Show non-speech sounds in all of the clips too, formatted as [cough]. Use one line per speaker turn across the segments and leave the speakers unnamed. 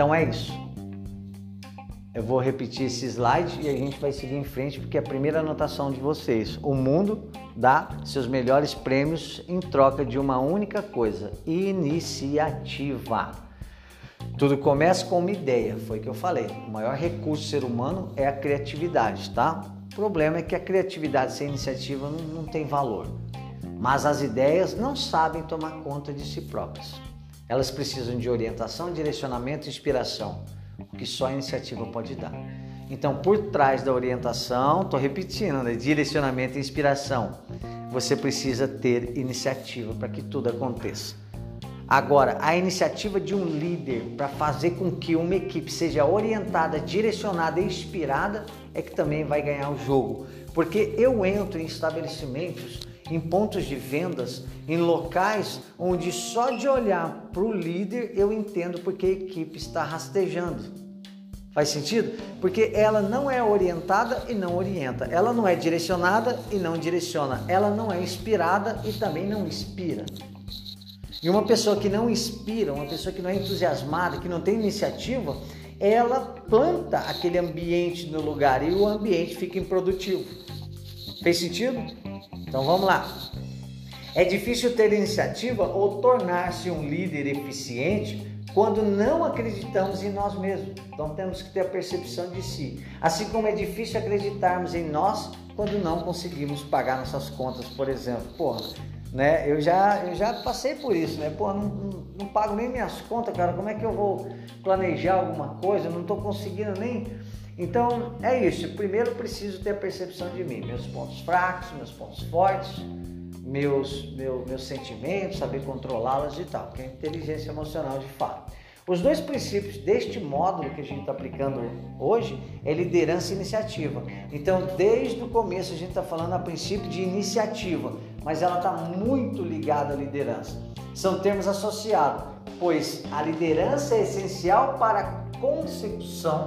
Então é isso. Eu vou repetir esse slide e a gente vai seguir em frente porque é a primeira anotação de vocês. O mundo dá seus melhores prêmios em troca de uma única coisa: iniciativa. Tudo começa com uma ideia, foi o que eu falei. O maior recurso do ser humano é a criatividade, tá? O problema é que a criatividade sem iniciativa não, não tem valor. Mas as ideias não sabem tomar conta de si próprias. Elas precisam de orientação, direcionamento e inspiração que só a iniciativa pode dar. Então, por trás da orientação, estou repetindo, né? direcionamento e inspiração, você precisa ter iniciativa para que tudo aconteça. Agora, a iniciativa de um líder para fazer com que uma equipe seja orientada, direcionada e inspirada é que também vai ganhar o jogo. Porque eu entro em estabelecimentos, em pontos de vendas, em locais onde só de olhar para o líder eu entendo porque a equipe está rastejando. Faz sentido? Porque ela não é orientada e não orienta. Ela não é direcionada e não direciona. Ela não é inspirada e também não inspira. E uma pessoa que não inspira, uma pessoa que não é entusiasmada, que não tem iniciativa, ela planta aquele ambiente no lugar e o ambiente fica improdutivo. Fez sentido? Então vamos lá. É difícil ter iniciativa ou tornar-se um líder eficiente quando não acreditamos em nós mesmos. Então temos que ter a percepção de si. Assim como é difícil acreditarmos em nós quando não conseguimos pagar nossas contas, por exemplo. Porra, né? Eu já, eu já passei por isso, né? Pô, não, não, não, pago nem minhas contas, cara. Como é que eu vou planejar alguma coisa? Eu não estou conseguindo nem. Então é isso. Primeiro preciso ter a percepção de mim, meus pontos fracos, meus pontos fortes meus, meu, meus sentimentos, saber controlá-las e tal, que é inteligência emocional de fato. Os dois princípios deste módulo que a gente está aplicando hoje é liderança e iniciativa. Então, desde o começo a gente está falando a princípio de iniciativa, mas ela está muito ligada à liderança. São termos associados, pois a liderança é essencial para a consecução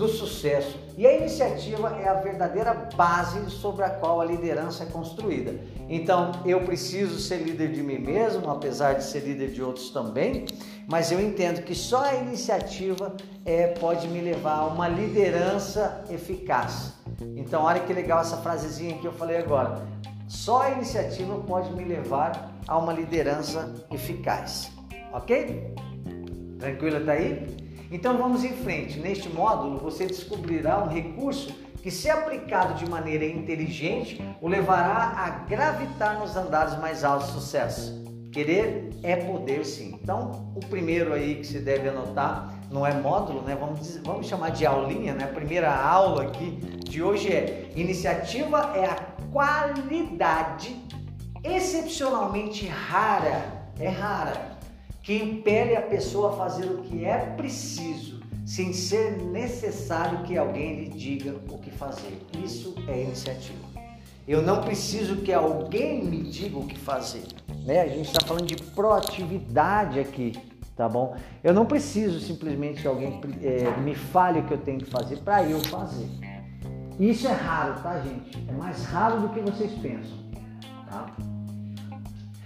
do sucesso e a iniciativa é a verdadeira base sobre a qual a liderança é construída. Então, eu preciso ser líder de mim mesmo, apesar de ser líder de outros também, mas eu entendo que só a iniciativa é, pode me levar a uma liderança eficaz. Então, olha que legal essa frasezinha que eu falei agora. Só a iniciativa pode me levar a uma liderança eficaz. Ok? Tranquilo tá aí? Então vamos em frente. Neste módulo você descobrirá um recurso que, se aplicado de maneira inteligente, o levará a gravitar nos andares mais altos de sucesso. Querer é poder, sim. Então, o primeiro aí que você deve anotar não é módulo, né? Vamos, dizer, vamos chamar de aulinha, né? A primeira aula aqui de hoje é: iniciativa é a qualidade excepcionalmente rara, é rara, que impele a pessoa a fazer o que é preciso, sem ser necessário que alguém lhe diga o que fazer. Isso é iniciativa. Eu não preciso que alguém me diga o que fazer. Né? A gente está falando de proatividade aqui, tá bom? Eu não preciso simplesmente que alguém é, me fale o que eu tenho que fazer para eu fazer. Isso é raro, tá, gente? É mais raro do que vocês pensam, tá?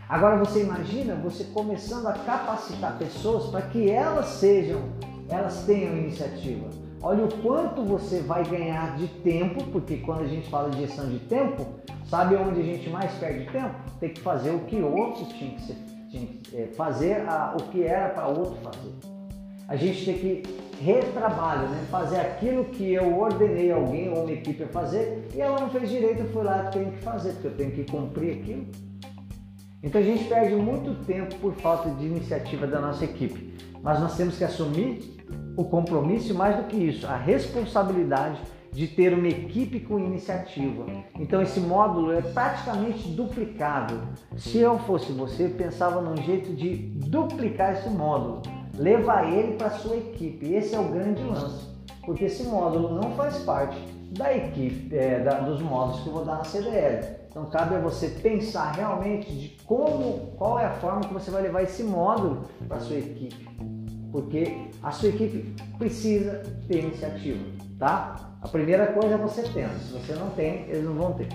Agora você imagina você começando a capacitar pessoas para que elas sejam, elas tenham iniciativa. Olha o quanto você vai ganhar de tempo, porque quando a gente fala de gestão de tempo, sabe onde a gente mais perde tempo? Tem que fazer o que outro tinha que, ser, tinha que é, fazer a, o que era para outro fazer. A gente tem que retrabalho, né? fazer aquilo que eu ordenei alguém ou uma equipe a fazer e ela não fez direito, eu fui lá e tenho que fazer, porque eu tenho que cumprir aquilo. Então a gente perde muito tempo por falta de iniciativa da nossa equipe. Mas nós temos que assumir o compromisso e mais do que isso, a responsabilidade de ter uma equipe com iniciativa. Então esse módulo é praticamente duplicável. Se eu fosse você, pensava num jeito de duplicar esse módulo, levar ele para sua equipe. Esse é o grande lance, porque esse módulo não faz parte da equipe, é, da, dos módulos que eu vou dar na CDL. Então cabe a você pensar realmente de como, qual é a forma que você vai levar esse módulo para sua equipe. Porque a sua equipe precisa ter iniciativa, tá? A primeira coisa é você tendo. Se você não tem, eles não vão ter.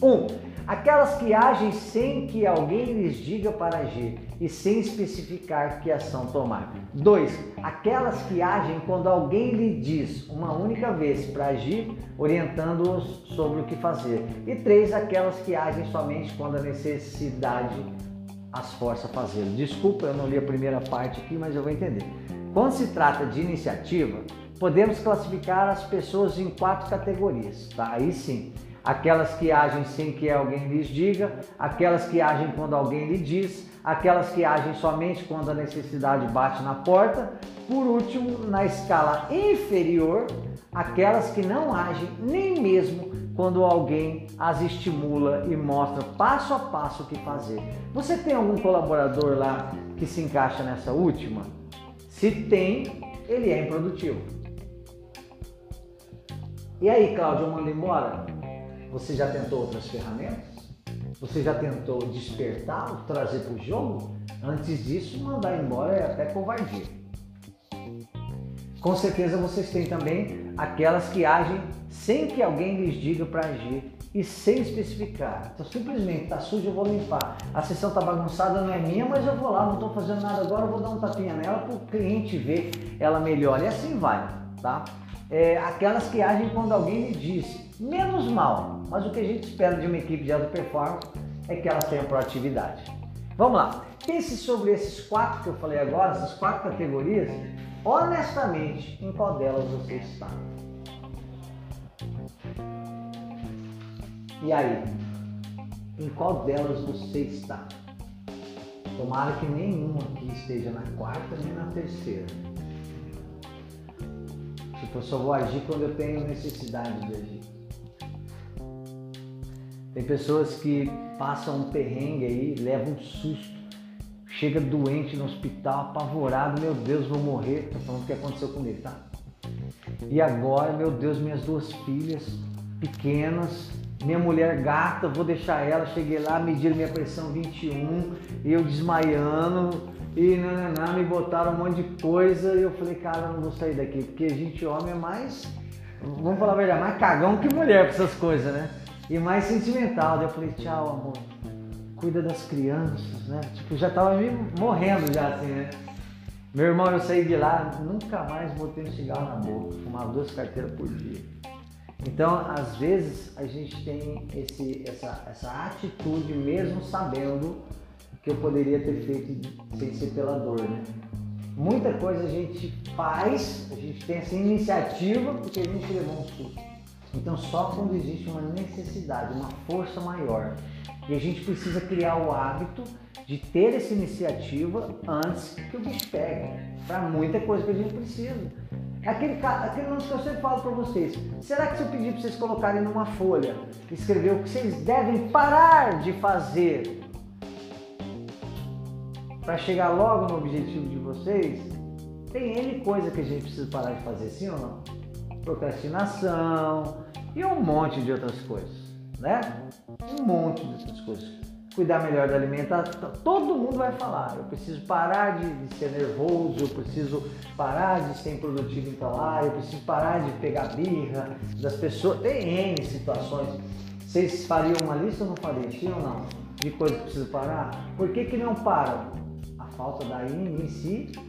Um, aquelas que agem sem que alguém lhes diga para agir e sem especificar que ação tomar. 2. Aquelas que agem quando alguém lhe diz uma única vez para agir, orientando-os sobre o que fazer. E 3. Aquelas que agem somente quando a necessidade as força a fazer. Desculpa, eu não li a primeira parte aqui, mas eu vou entender. Quando se trata de iniciativa, podemos classificar as pessoas em quatro categorias, tá? Aí sim, aquelas que agem sem que alguém lhes diga, aquelas que agem quando alguém lhe diz, aquelas que agem somente quando a necessidade bate na porta, por último, na escala inferior, aquelas que não agem nem mesmo quando alguém as estimula e mostra passo a passo o que fazer. Você tem algum colaborador lá que se encaixa nessa última? Se tem, ele é improdutivo. E aí, Cláudio, eu mando embora? Você já tentou outras ferramentas? Você já tentou despertá-lo, trazer para o jogo? Antes disso, mandar embora é até covardia. Com certeza vocês têm também aquelas que agem sem que alguém lhes diga para agir e sem especificar. Então simplesmente está sujo, eu vou limpar. A sessão está bagunçada, não é minha, mas eu vou lá, não estou fazendo nada agora, eu vou dar um tapinha nela para o cliente ver ela melhor. E assim vai, tá? É, aquelas que agem quando alguém lhe diz, menos mal, mas o que a gente espera de uma equipe de alta performance é que elas tenham proatividade. Vamos lá, pense sobre esses quatro que eu falei agora, essas quatro categorias, honestamente, em qual delas você está. E aí, em qual delas você está? Tomara que nenhuma aqui esteja na quarta nem na terceira. Tipo, eu só vou agir quando eu tenho necessidade de agir. Tem pessoas que passam um perrengue aí, levam um susto, chega doente no hospital, apavorado, meu Deus, vou morrer. Tô falando o que aconteceu comigo, tá? E agora, meu Deus, minhas duas filhas pequenas, minha mulher gata, vou deixar ela. Cheguei lá, mediram minha pressão 21, e eu desmaiando, e não me botaram um monte de coisa. E eu falei, cara, eu não vou sair daqui, porque a gente, homem, é mais, vamos falar a verdade, mais cagão que mulher pra essas coisas, né? E mais sentimental. Daí eu falei, tchau, amor, cuida das crianças, né? Tipo, já tava me morrendo já, assim, né? Meu irmão, eu saí de lá, nunca mais botei um cigarro na boca, fumava duas carteiras por dia. Então, às vezes, a gente tem esse, essa, essa atitude, mesmo sabendo que eu poderia ter feito sem ser pela dor, né? Muita coisa a gente faz, a gente tem essa iniciativa porque a gente levou um susto. Então, só quando existe uma necessidade, uma força maior, e a gente precisa criar o hábito de ter essa iniciativa antes que o bicho pegue. Para muita coisa que a gente precisa. Aquele, aquele lance que eu sempre falo para vocês. Será que se eu pedir para vocês colocarem numa folha, escrever o que vocês devem parar de fazer para chegar logo no objetivo de vocês, tem N coisa que a gente precisa parar de fazer, sim ou não? Procrastinação e um monte de outras coisas, né? Um monte de outras coisas cuidar melhor da alimentação. Todo mundo vai falar. Eu preciso parar de, de ser nervoso, eu preciso parar de ser improdutivo em tal área, eu preciso parar de pegar birra das pessoas. Tem N situações. Vocês fariam uma lista ou não fariam? Sim ou não? De coisas que preciso parar? Por que, que não param? Falta da iniciativa.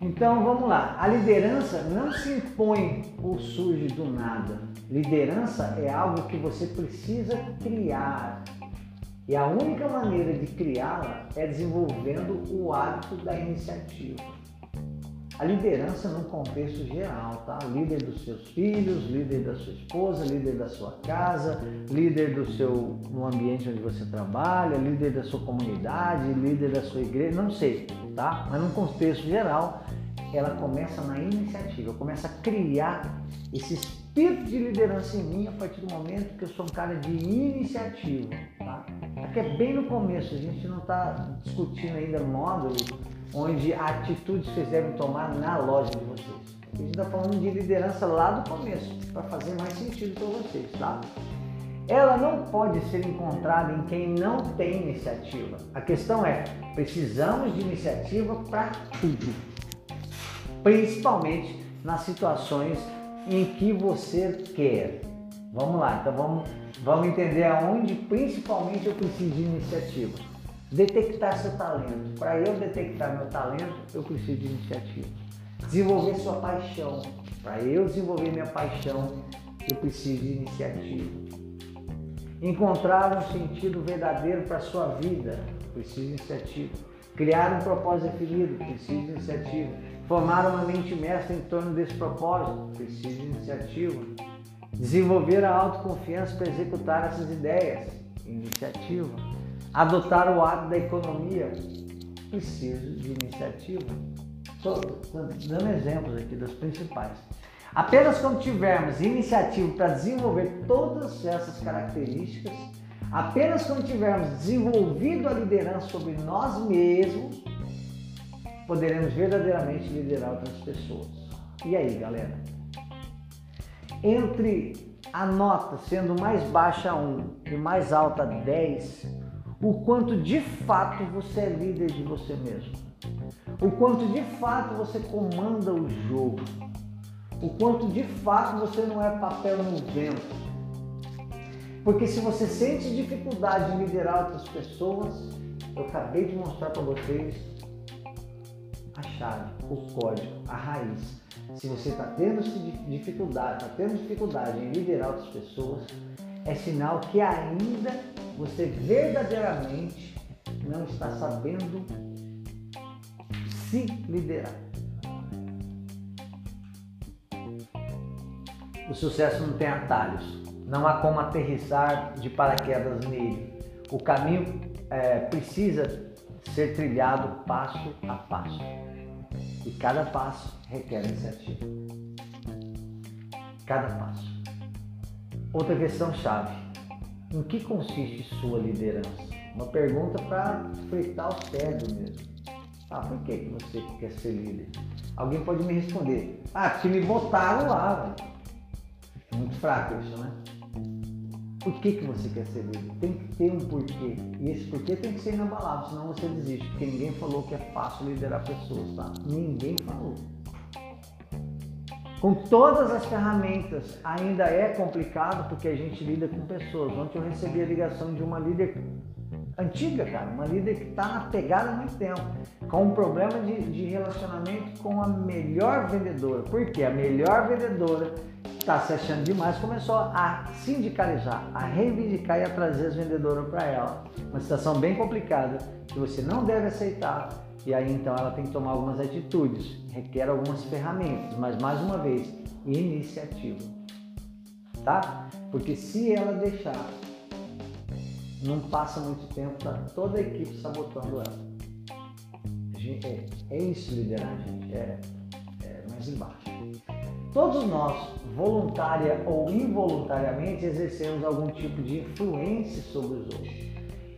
Então vamos lá. A liderança não se impõe ou surge do nada. Liderança é algo que você precisa criar. E a única maneira de criá-la é desenvolvendo o hábito da iniciativa. A liderança num contexto geral, tá? Líder dos seus filhos, líder da sua esposa, líder da sua casa, líder do seu no ambiente onde você trabalha, líder da sua comunidade, líder da sua igreja, não sei, tá? Mas num contexto geral, ela começa na iniciativa, começa a criar esse espírito de liderança em mim a partir do momento que eu sou um cara de iniciativa. Tá? Aqui é bem no começo, a gente não está discutindo ainda módulos onde atitudes vocês devem tomar na loja de vocês. A gente está falando de liderança lá do começo, para fazer mais sentido para vocês, tá? Ela não pode ser encontrada em quem não tem iniciativa. A questão é, precisamos de iniciativa para tudo principalmente nas situações em que você quer. Vamos lá, então vamos, vamos entender aonde principalmente eu preciso de iniciativa. Detectar seu talento. Para eu detectar meu talento, eu preciso de iniciativa. Desenvolver sua paixão. Para eu desenvolver minha paixão, eu preciso de iniciativa. Encontrar um sentido verdadeiro para sua vida, preciso de iniciativa. Criar um propósito definido, preciso de iniciativa. Formar uma mente mestra em torno desse propósito, preciso de iniciativa. Desenvolver a autoconfiança para executar essas ideias, iniciativa. Adotar o hábito da economia, preciso de iniciativa. Estou dando exemplos aqui das principais. Apenas quando tivermos iniciativa para desenvolver todas essas características, apenas quando tivermos desenvolvido a liderança sobre nós mesmos, poderemos verdadeiramente liderar outras pessoas. E aí, galera? Entre a nota sendo mais baixa 1 e mais alta 10, o quanto de fato você é líder de você mesmo. O quanto de fato você comanda o jogo o quanto de fato você não é papel no vento. Porque se você sente dificuldade em liderar outras pessoas, eu acabei de mostrar para vocês a chave, o código, a raiz. Se você está tendo dificuldade, está tendo dificuldade em liderar outras pessoas, é sinal que ainda você verdadeiramente não está sabendo se liderar. O sucesso não tem atalhos. Não há como aterrissar de paraquedas nele. O caminho é, precisa ser trilhado passo a passo. E cada passo requer iniciativa. Cada passo. Outra questão chave. Em que consiste sua liderança? Uma pergunta para fritar o cérebro mesmo. Ah, por que você quer ser líder? Alguém pode me responder. Ah, que me botaram lá, velho. Muito fraco isso, né? Por que, que você quer ser líder? Tem que ter um porquê. E esse porquê tem que ser inabalável, senão você desiste. Porque ninguém falou que é fácil liderar pessoas, tá? Ninguém falou. Com todas as ferramentas, ainda é complicado porque a gente lida com pessoas. Ontem eu recebi a ligação de uma líder antiga, cara, uma líder que está na pegada há muito tempo, com um problema de, de relacionamento com a melhor vendedora. Por quê? A melhor vendedora está se achando demais, começou a sindicalizar, a reivindicar e a trazer as vendedoras para ela. Uma situação bem complicada que você não deve aceitar e aí então ela tem que tomar algumas atitudes, requer algumas ferramentas, mas mais uma vez, iniciativa. Tá? Porque se ela deixar, não passa muito tempo, tá toda a equipe sabotando ela. É, é isso liderar, gente. É, é mais embaixo. Todos nós, voluntária ou involuntariamente, exercemos algum tipo de influência sobre os outros.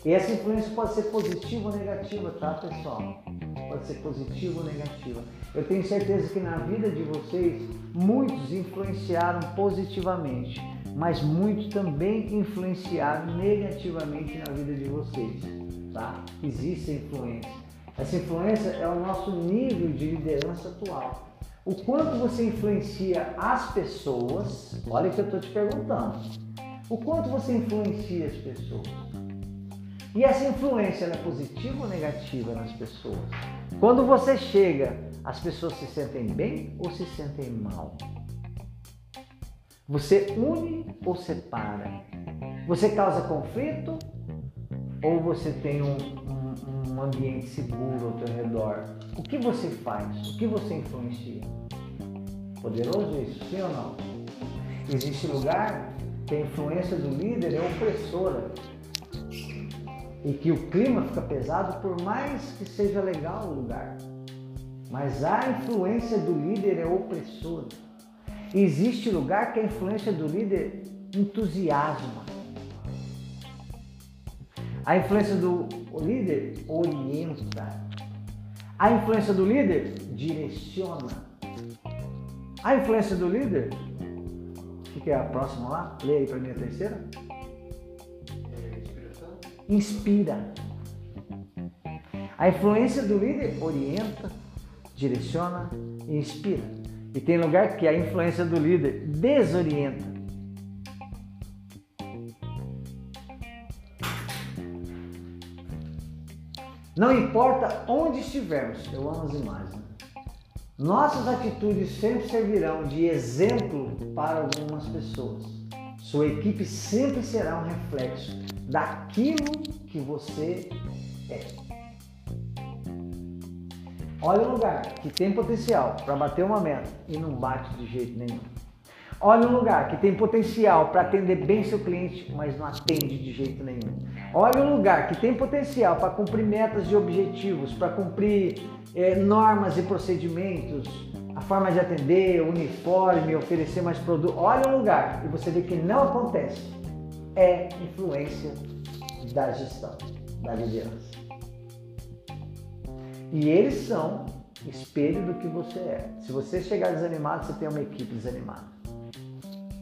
E essa influência pode ser positiva ou negativa, tá, pessoal? Pode ser positiva ou negativa. Eu tenho certeza que na vida de vocês, muitos influenciaram positivamente, mas muitos também influenciaram negativamente na vida de vocês, tá? Existe influência. Essa influência é o nosso nível de liderança atual o quanto você influencia as pessoas, olha o que eu estou te perguntando, o quanto você influencia as pessoas. E essa influência é positiva ou negativa nas pessoas? Quando você chega, as pessoas se sentem bem ou se sentem mal? Você une ou separa? Você causa conflito ou você tem um, um, um ambiente seguro ao seu redor? O que você faz? O que você influencia? Poderoso isso, sim ou não? Existe lugar que a influência do líder é opressora e que o clima fica pesado por mais que seja legal o lugar. Mas a influência do líder é opressora. Existe lugar que a influência do líder entusiasma. A influência do líder orienta. A influência do líder direciona. A influência do líder, o que é a próxima lá? Leia aí para mim a terceira. Inspira. A influência do líder orienta, direciona e inspira. E tem lugar que a influência do líder desorienta. Não importa onde estivermos, eu amo as imagens. Né? Nossas atitudes sempre servirão de exemplo para algumas pessoas. Sua equipe sempre será um reflexo daquilo que você é. Olha um lugar que tem potencial para bater uma meta e não bate de jeito nenhum. Olha um lugar que tem potencial para atender bem seu cliente, mas não atende de jeito nenhum. Olha um lugar que tem potencial para cumprir metas e objetivos, para cumprir é, normas e procedimentos, a forma de atender, uniforme, oferecer mais produto. Olha um lugar e você vê que não acontece. É influência da gestão, da liderança. E eles são espelho do que você é. Se você chegar desanimado, você tem uma equipe desanimada.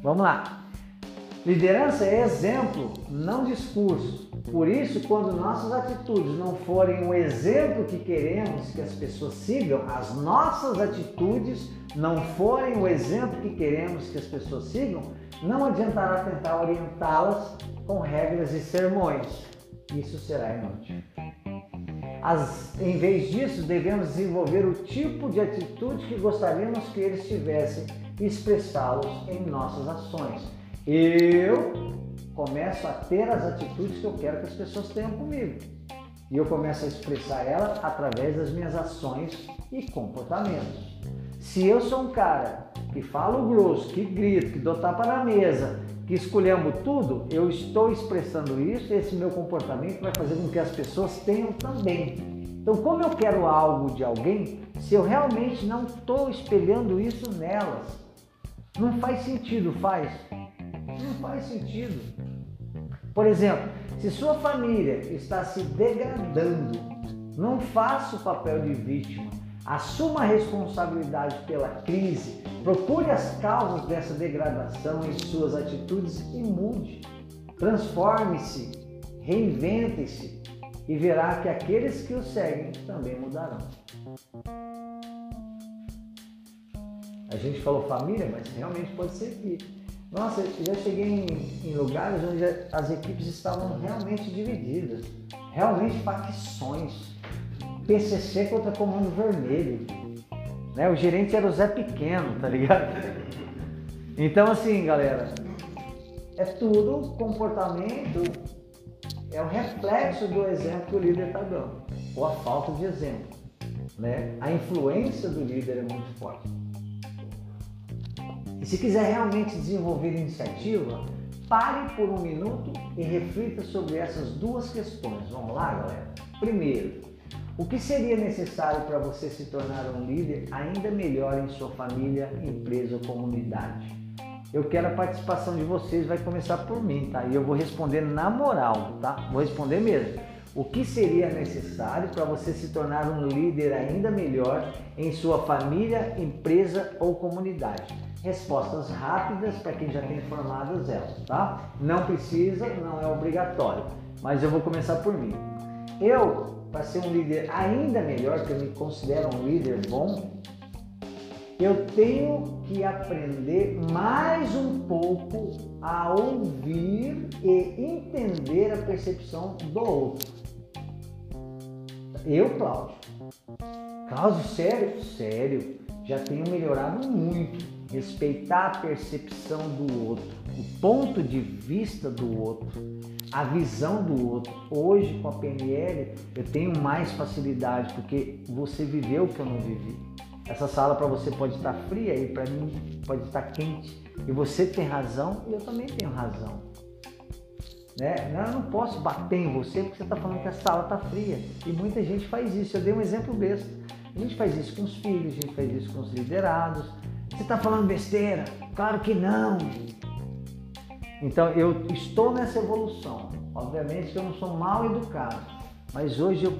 Vamos lá. Liderança é exemplo, não discurso. Por isso, quando nossas atitudes não forem o exemplo que queremos que as pessoas sigam, as nossas atitudes não forem o exemplo que queremos que as pessoas sigam, não adiantará tentar orientá-las com regras e sermões. Isso será inútil. As, em vez disso, devemos desenvolver o tipo de atitude que gostaríamos que eles tivessem e expressá-los em nossas ações. Eu começo a ter as atitudes que eu quero que as pessoas tenham comigo. E eu começo a expressar ela através das minhas ações e comportamentos. Se eu sou um cara que falo grosso, que grito, que dou tapa na mesa, que escolhemos tudo, eu estou expressando isso e esse meu comportamento vai fazer com que as pessoas tenham também. Então, como eu quero algo de alguém, se eu realmente não estou espelhando isso nelas, não faz sentido, faz? Não faz sentido. Por exemplo, se sua família está se degradando, não faça o papel de vítima Assuma a responsabilidade pela crise, procure as causas dessa degradação em suas atitudes e mude. Transforme-se, reinvente-se e verá que aqueles que o seguem também mudarão. A gente falou família, mas realmente pode ser que. Nossa, eu já cheguei em, em lugares onde as equipes estavam realmente divididas, realmente facções PCC contra Comando Vermelho. Né? O gerente era o Zé Pequeno, tá ligado? Então, assim, galera, é tudo comportamento, é o reflexo do exemplo que o líder está dando, ou a falta de exemplo. Né? A influência do líder é muito forte. E se quiser realmente desenvolver iniciativa, pare por um minuto e reflita sobre essas duas questões. Vamos lá, galera? Primeiro, o que seria necessário para você se tornar um líder ainda melhor em sua família, empresa ou comunidade? Eu quero a participação de vocês, vai começar por mim, tá? E eu vou responder na moral, tá? Vou responder mesmo. O que seria necessário para você se tornar um líder ainda melhor em sua família, empresa ou comunidade? Respostas rápidas para quem já tem formadas elas, tá? Não precisa, não é obrigatório, mas eu vou começar por mim. Eu para ser um líder ainda melhor, que eu me considero um líder bom, eu tenho que aprender mais um pouco a ouvir e entender a percepção do outro. Eu, Cláudio. Cláudio, sério? Sério. Já tenho melhorado muito. Respeitar a percepção do outro, o ponto de vista do outro a visão do outro. Hoje, com a PNL, eu tenho mais facilidade porque você viveu o que eu não vivi. Essa sala para você pode estar fria e para mim pode estar quente. E você tem razão e eu também tenho razão. Né? Eu não posso bater em você porque você está falando que a sala está fria. E muita gente faz isso. Eu dei um exemplo besta. A gente faz isso com os filhos, a gente faz isso com os liderados. Você está falando besteira? Claro que não. Então eu estou nessa evolução. Obviamente que eu não sou mal educado, mas hoje eu,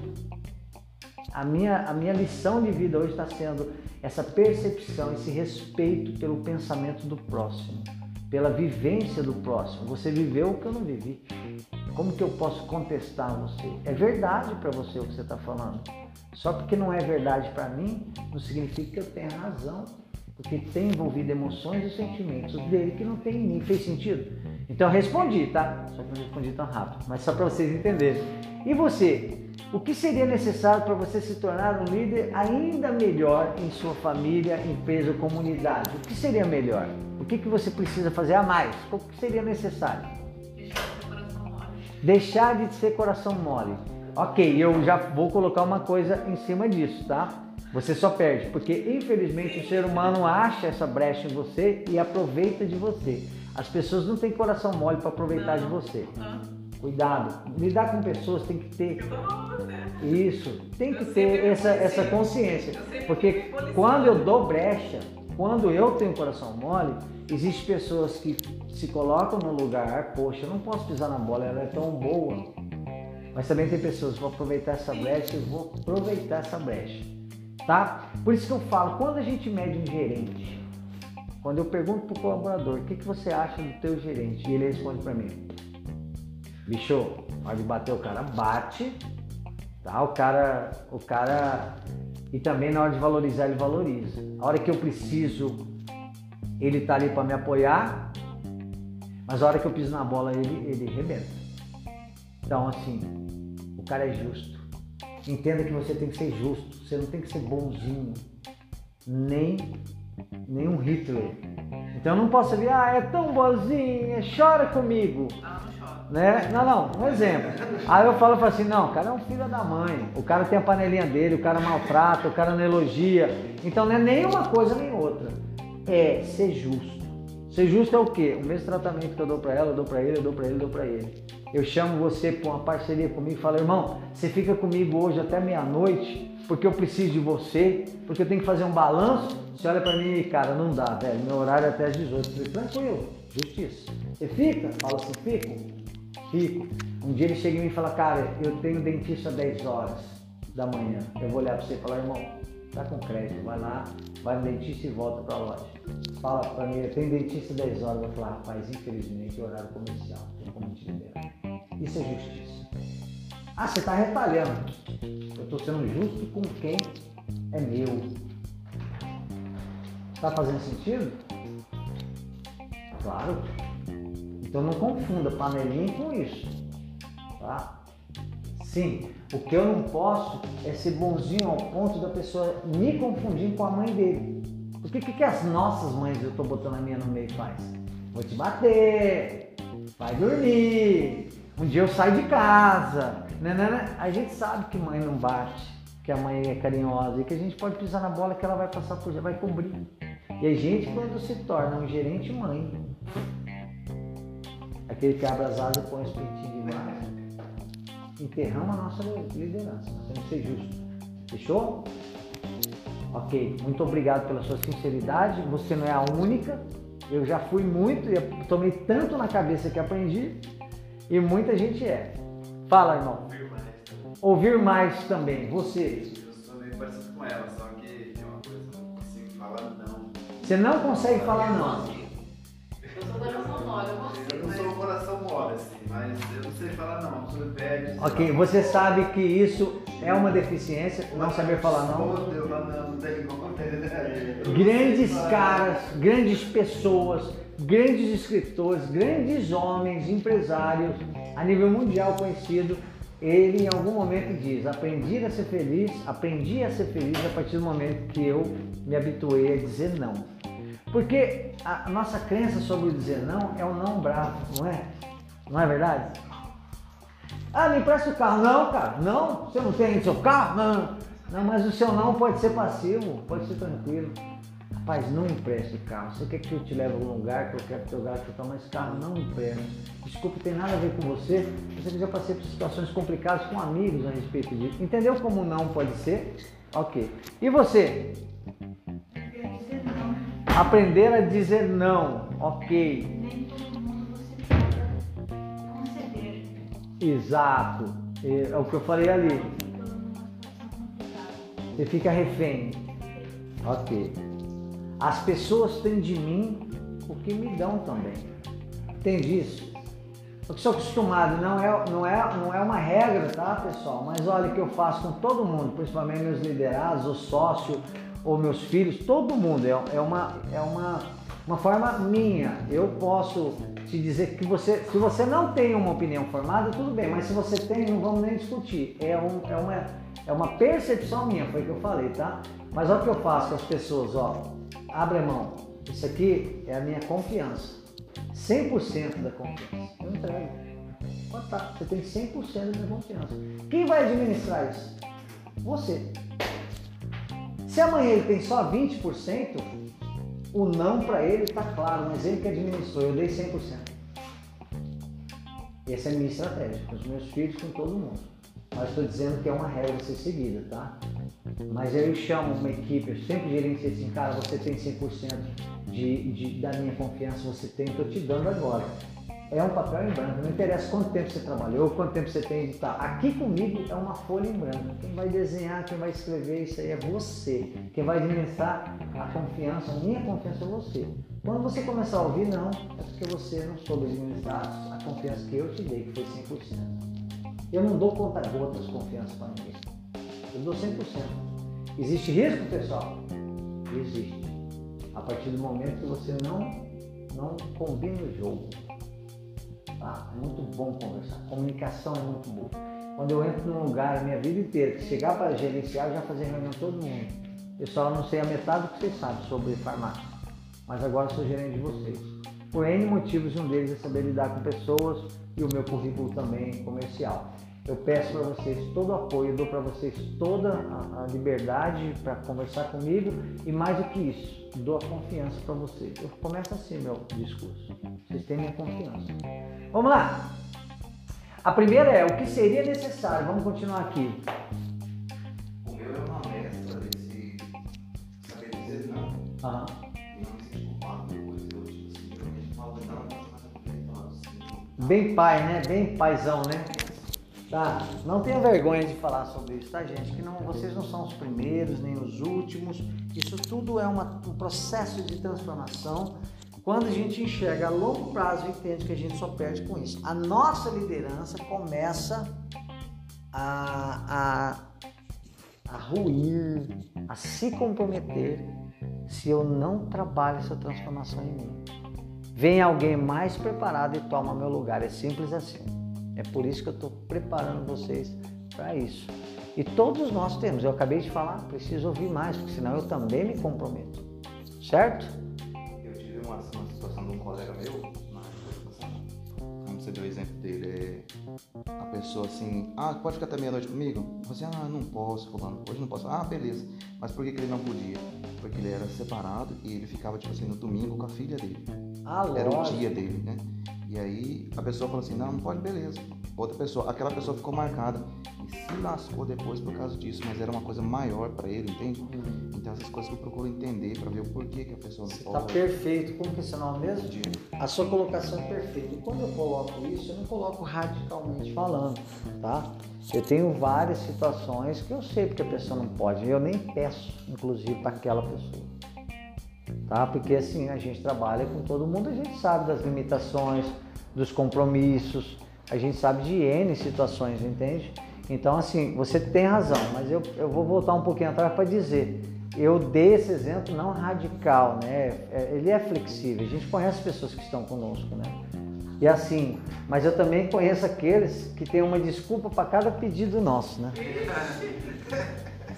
a, minha, a minha lição de vida hoje está sendo essa percepção, esse respeito pelo pensamento do próximo, pela vivência do próximo. Você viveu o que eu não vivi. Como que eu posso contestar você? É verdade para você o que você está falando. Só porque não é verdade para mim, não significa que eu tenha razão. Porque tem envolvido emoções e sentimentos dele que não tem em mim. Fez sentido? Então eu respondi, tá? Só que não respondi tão rápido, mas só para vocês entenderem. E você? O que seria necessário para você se tornar um líder ainda melhor em sua família, empresa ou comunidade? O que seria melhor? O que, que você precisa fazer a mais? O que seria necessário? Deixar de ser coração mole. Ok, eu já vou colocar uma coisa em cima disso, tá? Você só perde, porque infelizmente o ser humano acha essa brecha em você e aproveita de você. As pessoas não têm coração mole para aproveitar não, de você. Não. Cuidado. Lidar com pessoas tem que ter. Isso, tem que ter essa, essa consciência. Porque quando eu dou brecha, quando eu tenho coração mole, existem pessoas que se colocam no lugar, poxa, eu não posso pisar na bola, ela é tão boa. Mas também tem pessoas que vão aproveitar essa brecha e vou aproveitar essa brecha. Tá? Por isso que eu falo, quando a gente mede um gerente, quando eu pergunto para o colaborador, o que, que você acha do teu gerente? E ele responde para mim, bicho, pode bater o cara, bate, tá? O cara, o cara, e também na hora de valorizar, ele valoriza. A hora que eu preciso, ele tá ali para me apoiar, mas a hora que eu piso na bola, ele, ele rebenta. Então, assim, o cara é justo. Entenda que você tem que ser justo, você não tem que ser bonzinho, nem, nem um Hitler. Então eu não posso vir, ah, é tão boazinha, chora comigo. Né? Não, não, um exemplo. Aí eu falo assim, não, o cara é um filho da mãe, o cara tem a panelinha dele, o cara maltrata, o cara não elogia. Então não é nem uma coisa nem outra. É ser justo. Ser justo é o quê? O mesmo tratamento que eu dou para ela, eu dou para ele, eu dou para ele, eu dou para ele. Eu chamo você para uma parceria comigo e falo, irmão, você fica comigo hoje até meia-noite, porque eu preciso de você, porque eu tenho que fazer um balanço. Você olha para mim e, cara, não dá, velho, meu horário é até às 18. Eu falei, tranquilo, justiça. Você fica? Fala assim, fico. Fico. Um dia ele chega em mim e fala, cara, eu tenho dentista às 10 horas da manhã. Eu vou olhar para você e falar, irmão, tá com crédito, vai lá, vai no dentista e volta para a loja. Fala para mim, eu tenho dentista às 10 horas. Eu vou falar, rapaz, infelizmente, horário comercial, tem como te liberar. Isso é justiça. Ah, você está retalhando. Eu estou sendo justo com quem é meu. Está fazendo sentido? Claro. Então não confunda panelinha com isso. Tá? Sim, o que eu não posso é ser bonzinho ao ponto da pessoa me confundir com a mãe dele. Porque o que, que as nossas mães, eu estou botando a minha no meio, faz? Vou te bater, vai dormir, um dia eu saio de casa. Né, né, né? A gente sabe que mãe não bate, que a mãe é carinhosa e que a gente pode pisar na bola que ela vai passar por vai cobrir. E a gente, quando se torna um gerente mãe, aquele que abre as asas e põe os de mar, enterramos a nossa liderança. Nós temos que ser justos. Fechou? Ok, muito obrigado pela sua sinceridade. Você não é a única. Eu já fui muito e tomei tanto na cabeça que aprendi. E muita gente é. Fala, irmão. Ouvir mais também. Ouvir mais também. Você.
Eu sou meio parecido com ela, só que tem uma coisa, eu não consigo falar não.
Você não consegue falar
não. Eu sou coração mole, eu consigo.
Eu não sou coração mole, assim, mas eu não sei falar não. A pessoa pede.
Ok, você sabe que isso é uma deficiência, não saber falar não.
não, não tem como.
Grandes caras, grandes pessoas grandes escritores, grandes homens, empresários a nível mundial conhecido, ele em algum momento diz: aprendi a ser feliz, aprendi a ser feliz a partir do momento que eu me habituei a dizer não. Porque a nossa crença sobre dizer não é o um não bravo, não é? Não é verdade? Ah, me empresta o carro. Não, cara, não. Você não tem seu carro? Não. Não, mas o seu não pode ser passivo, pode ser tranquilo. Rapaz, não empreste carro. Você quer que eu te leve a algum lugar, que eu quero que eu gaste mas esse carro não empresta. Desculpe, tem nada a ver com você. Você já passei por situações complicadas com amigos a respeito disso. Entendeu como não pode ser? Ok. E você? Aprender a dizer não. Ok.
Nem todo mundo você pode conceder.
Exato. É o que eu falei ali. Você fica refém. Ok. As pessoas têm de mim o que me dão também. Entende isso? Eu sou acostumado, não é, não, é, não é uma regra, tá pessoal? Mas olha o que eu faço com todo mundo, principalmente meus liderados, o sócio, ou meus filhos, todo mundo. É, é, uma, é uma, uma forma minha. Eu posso te dizer que você, se você não tem uma opinião formada, tudo bem, mas se você tem, não vamos nem discutir. É, um, é, uma, é uma percepção minha, foi o que eu falei, tá? Mas olha o que eu faço com as pessoas, ó. Abre mão. Isso aqui é a minha confiança. 100% da confiança. Eu entrego. Pode tá, você tem 100% da minha confiança. Quem vai administrar isso? Você. Se amanhã ele tem só 20%, o não para ele está claro, mas ele que administrou, eu dei 100%. Essa é a minha estratégia, com os meus filhos, com todo mundo. Mas estou dizendo que é uma regra a ser seguida, tá? Mas eu chamo uma equipe, eu sempre gerencio assim, cara, você tem 100% de, de, da minha confiança, você tem, estou te dando agora. É um papel em branco, não interessa quanto tempo você trabalhou, quanto tempo você tem de estar. Aqui comigo é uma folha em branco. Quem vai desenhar, quem vai escrever, isso aí é você. Quem vai administrar a confiança, a minha confiança é você. Quando você começar a ouvir, não, é porque você não soube administrar a confiança que eu te dei, que foi 100%. Eu não dou conta gotas confiança para ninguém. Eu dou 100%. Existe risco, pessoal? Existe. A partir do momento que você não, não combina o jogo. Tá? É muito bom conversar. Comunicação é muito boa. Quando eu entro num lugar, minha vida inteira, que chegar para gerenciar, eu já fazia reunião todo mundo. Eu não sei a metade do que vocês sabem sobre farmácia. Mas agora sou gerente de vocês. Por N motivos, um deles é saber lidar com pessoas e o meu currículo também comercial. Eu peço para vocês todo o apoio, dou para vocês toda a, a liberdade para conversar comigo e mais do que isso, dou a confiança para vocês. Eu começo assim meu discurso. Vocês têm minha confiança. Vamos lá. A primeira é o que seria necessário. Vamos continuar aqui.
O meu é uma mescla desse saber dizer não.
Aham.
E não me sentir culpado depois. Eu, tipo assim, geralmente falo não, mas eu falo assim.
Bem pai, né? Bem paizão, né? Tá? Não tenha vergonha de falar sobre isso, tá, gente? Que não, vocês não são os primeiros nem os últimos. Isso tudo é uma, um processo de transformação. Quando a gente enxerga a longo prazo, entende que a gente só perde com isso. A nossa liderança começa a, a, a ruir, a se comprometer se eu não trabalho essa transformação em mim. Vem alguém mais preparado e toma meu lugar. É simples assim. É por isso que eu estou preparando vocês para isso. E todos nós temos. Eu acabei de falar, preciso ouvir mais, porque senão eu também me comprometo. Certo?
Eu tive uma, uma situação de um colega meu, como você deu o exemplo dele, é a pessoa assim, ah, pode ficar até meia-noite comigo? Você, ah, não posso, fulano, hoje não posso. Ah, beleza. Mas por que, que ele não podia? Porque ele era separado e ele ficava, tipo assim, no domingo com a filha dele.
Ah,
Era o dia dele, né? E aí a pessoa falou assim, não, não pode, beleza. Outra pessoa, aquela pessoa ficou marcada e se lascou depois por causa disso, mas era uma coisa maior pra ele, entende?
Uhum.
Então essas coisas que eu procuro entender pra ver o porquê que a pessoa não
Você
pode.
perfeito. Como que é seu nome mesmo? A sua colocação é perfeita. E quando eu coloco isso, eu não coloco radicalmente falando, tá? Eu tenho várias situações que eu sei porque a pessoa não pode. e Eu nem peço, inclusive, para aquela pessoa. Tá? Porque assim, a gente trabalha com todo mundo, a gente sabe das limitações, dos compromissos, a gente sabe de N situações, entende? Então, assim, você tem razão, mas eu, eu vou voltar um pouquinho atrás para dizer. Eu dei esse exemplo não radical, né? É, Ele é flexível. A gente conhece pessoas que estão conosco, né? E assim, mas eu também conheço aqueles que têm uma desculpa para cada pedido nosso, né?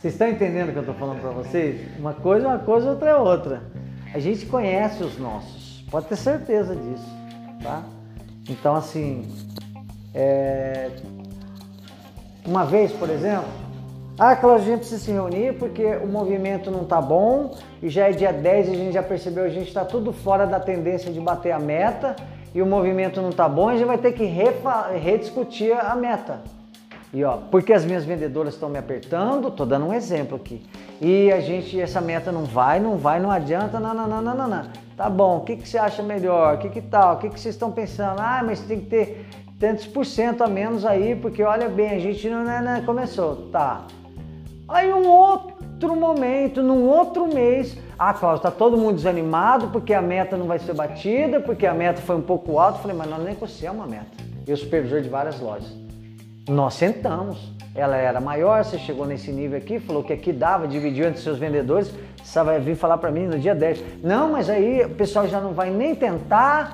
Vocês estão entendendo o que eu estou falando para vocês? Uma coisa é uma coisa, outra é outra. A gente conhece os nossos, pode ter certeza disso, tá? Então, assim, é, uma vez, por exemplo, ah, Cláudio, a gente precisa se reunir porque o movimento não tá bom e já é dia 10 e a gente já percebeu, a gente está tudo fora da tendência de bater a meta e o movimento não tá bom, a gente vai ter que rediscutir a meta. E ó, porque as minhas vendedoras estão me apertando, tô dando um exemplo aqui. E a gente, essa meta não vai, não vai, não adianta, não, não, não, não, não, não. Tá bom, o que, que você acha melhor? O que, que tal? O que, que vocês estão pensando? Ah, mas tem que ter tantos por cento a menos aí, porque olha bem, a gente não, não, não começou. Tá. Aí um outro momento, num outro mês, ah, Cláudio, tá todo mundo desanimado porque a meta não vai ser batida, porque a meta foi um pouco alta. Falei, mas nós negociamos a meta. Eu supervisor de várias lojas. Nós sentamos. Ela era maior, você chegou nesse nível aqui, falou que aqui dava, dividiu entre seus vendedores. Você vai vir falar para mim no dia 10. Não, mas aí o pessoal já não vai nem tentar.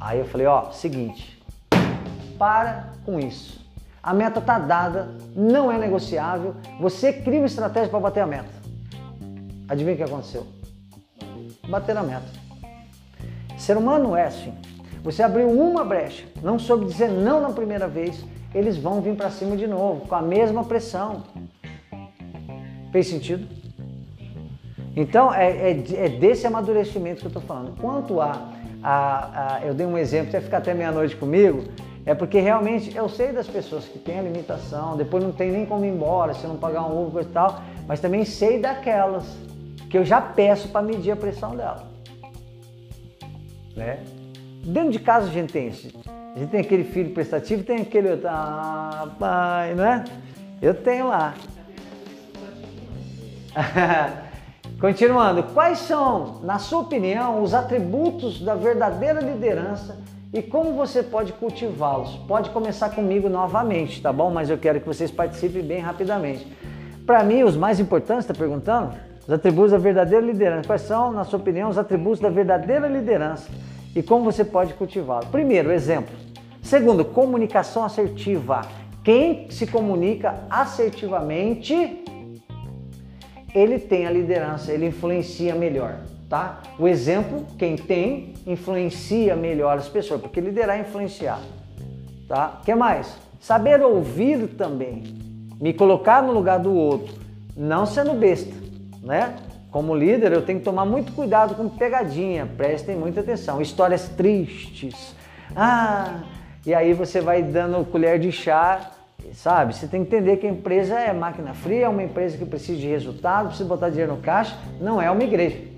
Aí eu falei, ó, seguinte, para com isso. A meta tá dada, não é negociável. Você cria uma estratégia para bater a meta. Adivinha o que aconteceu? Bater a meta. Ser humano é assim. Você abriu uma brecha, não soube dizer não na primeira vez, eles vão vir para cima de novo, com a mesma pressão. Fez sentido? Então, é, é, é desse amadurecimento que eu estou falando. Quanto a, a, a, Eu dei um exemplo, você ficar até meia-noite comigo, é porque realmente eu sei das pessoas que têm a limitação, depois não tem nem como ir embora se não pagar um Uber e tal, mas também sei daquelas que eu já peço para medir a pressão dela. Né? Dentro de casa a gente tem isso. A gente tem aquele filho prestativo, tem aquele outro, ah, pai, não é? Eu tenho lá. [laughs] Continuando, quais são, na sua opinião, os atributos da verdadeira liderança e como você pode cultivá-los? Pode começar comigo novamente, tá bom? Mas eu quero que vocês participem bem rapidamente. Para mim, os mais importantes, está perguntando? Os atributos da verdadeira liderança. Quais são, na sua opinião, os atributos da verdadeira liderança e como você pode cultivá-los? Primeiro, exemplo. Segundo, comunicação assertiva. Quem se comunica assertivamente, ele tem a liderança, ele influencia melhor tá? O exemplo, quem tem, influencia melhor as pessoas, porque liderar é influenciar, tá? O que mais? Saber ouvir também, me colocar no lugar do outro, não sendo besta, né? Como líder, eu tenho que tomar muito cuidado com pegadinha, prestem muita atenção. Histórias tristes. Ah, e aí você vai dando colher de chá, sabe? Você tem que entender que a empresa é máquina fria, é uma empresa que precisa de resultado, precisa botar dinheiro no caixa, não é uma igreja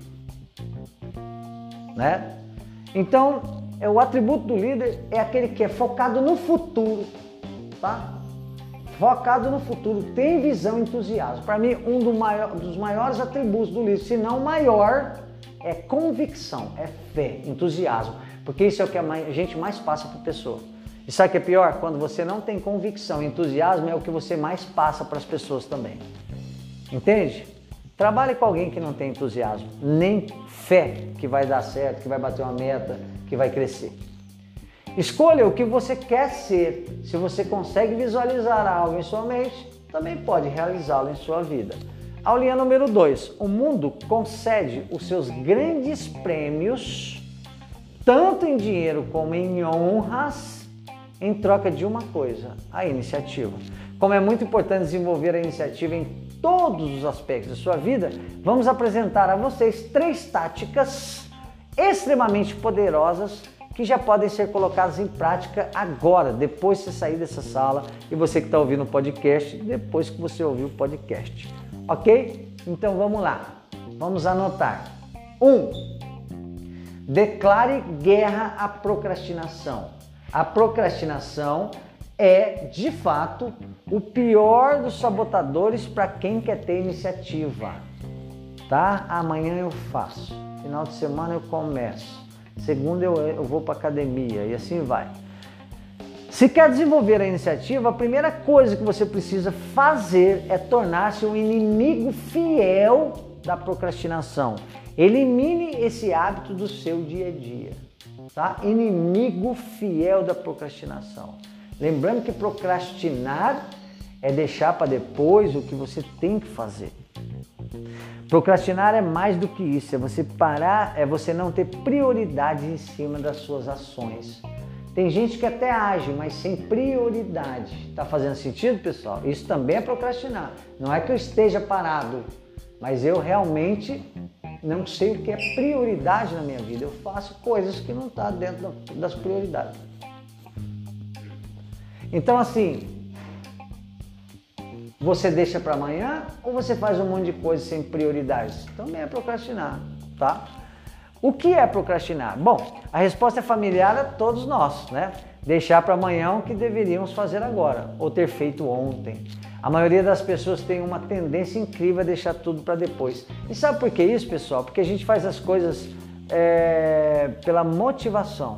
né? Então, é o atributo do líder é aquele que é focado no futuro, tá? Focado no futuro, tem visão e entusiasmo. Para mim, um do maior, dos maiores atributos do líder, se não maior, é convicção, é fé, entusiasmo, porque isso é o que a gente mais passa para a pessoa. E sabe o que é pior? Quando você não tem convicção e entusiasmo, é o que você mais passa para as pessoas também. Entende? Trabalhe com alguém que não tem entusiasmo, nem fé que vai dar certo, que vai bater uma meta, que vai crescer. Escolha o que você quer ser. Se você consegue visualizar algo em sua mente, também pode realizá-lo em sua vida. Aulinha número 2. O mundo concede os seus grandes prêmios, tanto em dinheiro como em honras, em troca de uma coisa: a iniciativa. Como é muito importante desenvolver a iniciativa em todos os aspectos da sua vida, vamos apresentar a vocês três táticas extremamente poderosas que já podem ser colocadas em prática agora, depois de você sair dessa sala e você que está ouvindo o podcast, depois que você ouvir o podcast. Ok? Então vamos lá, vamos anotar. 1. Um, declare guerra à procrastinação. A procrastinação é, de fato, o pior dos sabotadores para quem quer ter iniciativa. Tá? Amanhã eu faço, final de semana eu começo, segunda eu, eu vou para academia e assim vai. Se quer desenvolver a iniciativa, a primeira coisa que você precisa fazer é tornar-se um inimigo fiel da procrastinação. Elimine esse hábito do seu dia a dia, tá? Inimigo fiel da procrastinação. Lembrando que procrastinar é deixar para depois o que você tem que fazer. Procrastinar é mais do que isso, é você parar, é você não ter prioridade em cima das suas ações. Tem gente que até age, mas sem prioridade. Tá fazendo sentido, pessoal? Isso também é procrastinar. Não é que eu esteja parado, mas eu realmente não sei o que é prioridade na minha vida. Eu faço coisas que não tá dentro das prioridades. Então, assim, você deixa para amanhã ou você faz um monte de coisa sem prioridades? Também é procrastinar, tá? O que é procrastinar? Bom, a resposta é familiar a todos nós, né? Deixar para amanhã o que deveríamos fazer agora ou ter feito ontem. A maioria das pessoas tem uma tendência incrível a deixar tudo para depois. E sabe por que isso, pessoal? Porque a gente faz as coisas é, pela motivação.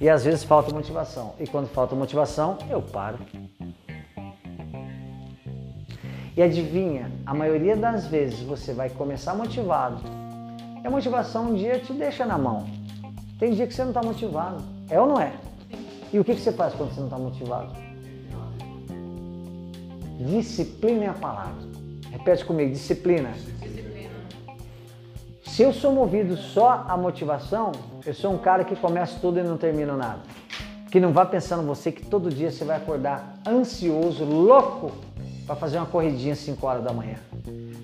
E às vezes falta motivação. E quando falta motivação, eu paro. E adivinha, a maioria das vezes você vai começar motivado. E a motivação um dia te deixa na mão. Tem dia que você não está motivado. É ou não é? E o que, você faz quando você não está motivado? Disciplina é a palavra. Repete comigo, disciplina. Se eu sou movido só a motivação, eu sou um cara que começa tudo e não termina nada. Que não vá pensando você que todo dia você vai acordar ansioso, louco, para fazer uma corridinha às 5 horas da manhã.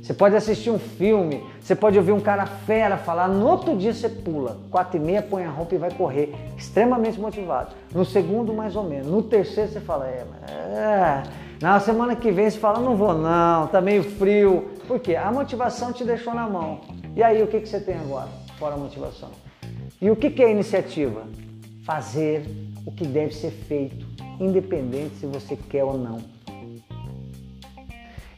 Você pode assistir um filme, você pode ouvir um cara fera falar, no outro dia você pula, 4 e meia, põe a roupa e vai correr, extremamente motivado. No segundo, mais ou menos. No terceiro, você fala, é, é. Na semana que vem, você fala, não vou não, tá meio frio. Por quê? A motivação te deixou na mão. E aí, o que, que você tem agora, fora a motivação? E o que, que é iniciativa? Fazer o que deve ser feito, independente se você quer ou não.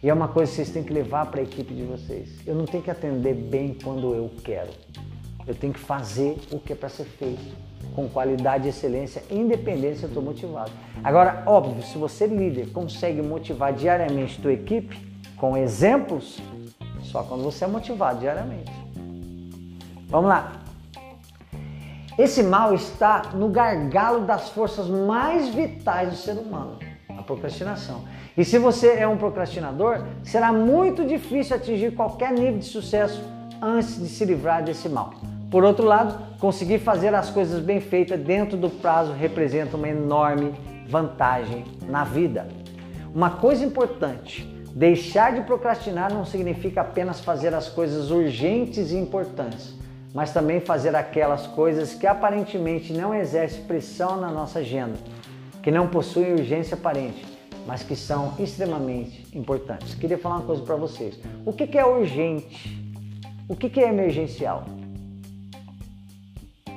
E é uma coisa que vocês têm que levar para a equipe de vocês. Eu não tenho que atender bem quando eu quero. Eu tenho que fazer o que é para ser feito, com qualidade excelência, independente se eu estou motivado. Agora, óbvio, se você líder consegue motivar diariamente tua equipe com exemplos, só quando você é motivado diariamente. Vamos lá. Esse mal está no gargalo das forças mais vitais do ser humano, a procrastinação. E se você é um procrastinador, será muito difícil atingir qualquer nível de sucesso antes de se livrar desse mal. Por outro lado, conseguir fazer as coisas bem feitas dentro do prazo representa uma enorme vantagem na vida. Uma coisa importante: deixar de procrastinar não significa apenas fazer as coisas urgentes e importantes, mas também fazer aquelas coisas que aparentemente não exercem pressão na nossa agenda, que não possuem urgência aparente mas que são extremamente importantes. Queria falar uma coisa para vocês. O que, que é urgente? O que, que é emergencial?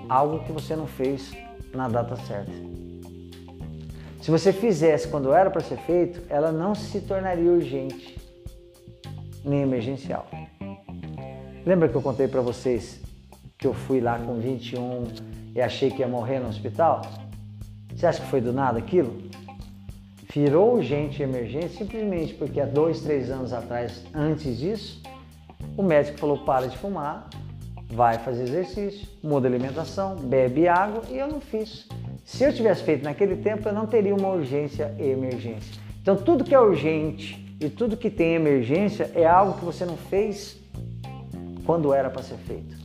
Algo que você não fez na data certa. Se você fizesse quando era para ser feito, ela não se tornaria urgente nem emergencial. Lembra que eu contei para vocês que eu fui lá com 21 e achei que ia morrer no hospital? Você acha que foi do nada aquilo? Virou urgente e emergente simplesmente porque há dois, três anos atrás, antes disso, o médico falou para de fumar, vai fazer exercício, muda alimentação, bebe água e eu não fiz. Se eu tivesse feito naquele tempo, eu não teria uma urgência e emergência. Então tudo que é urgente e tudo que tem emergência é algo que você não fez quando era para ser feito.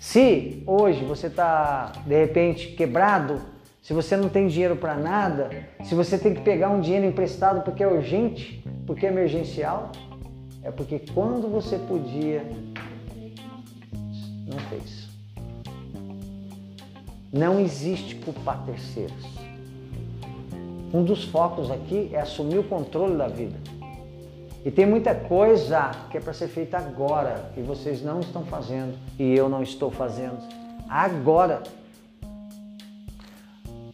Se hoje você está de repente quebrado, se você não tem dinheiro para nada, se você tem que pegar um dinheiro emprestado porque é urgente, porque é emergencial, é porque quando você podia, não fez. Não existe culpar terceiros. Um dos focos aqui é assumir o controle da vida. E tem muita coisa que é para ser feita agora e vocês não estão fazendo e eu não estou fazendo. Agora.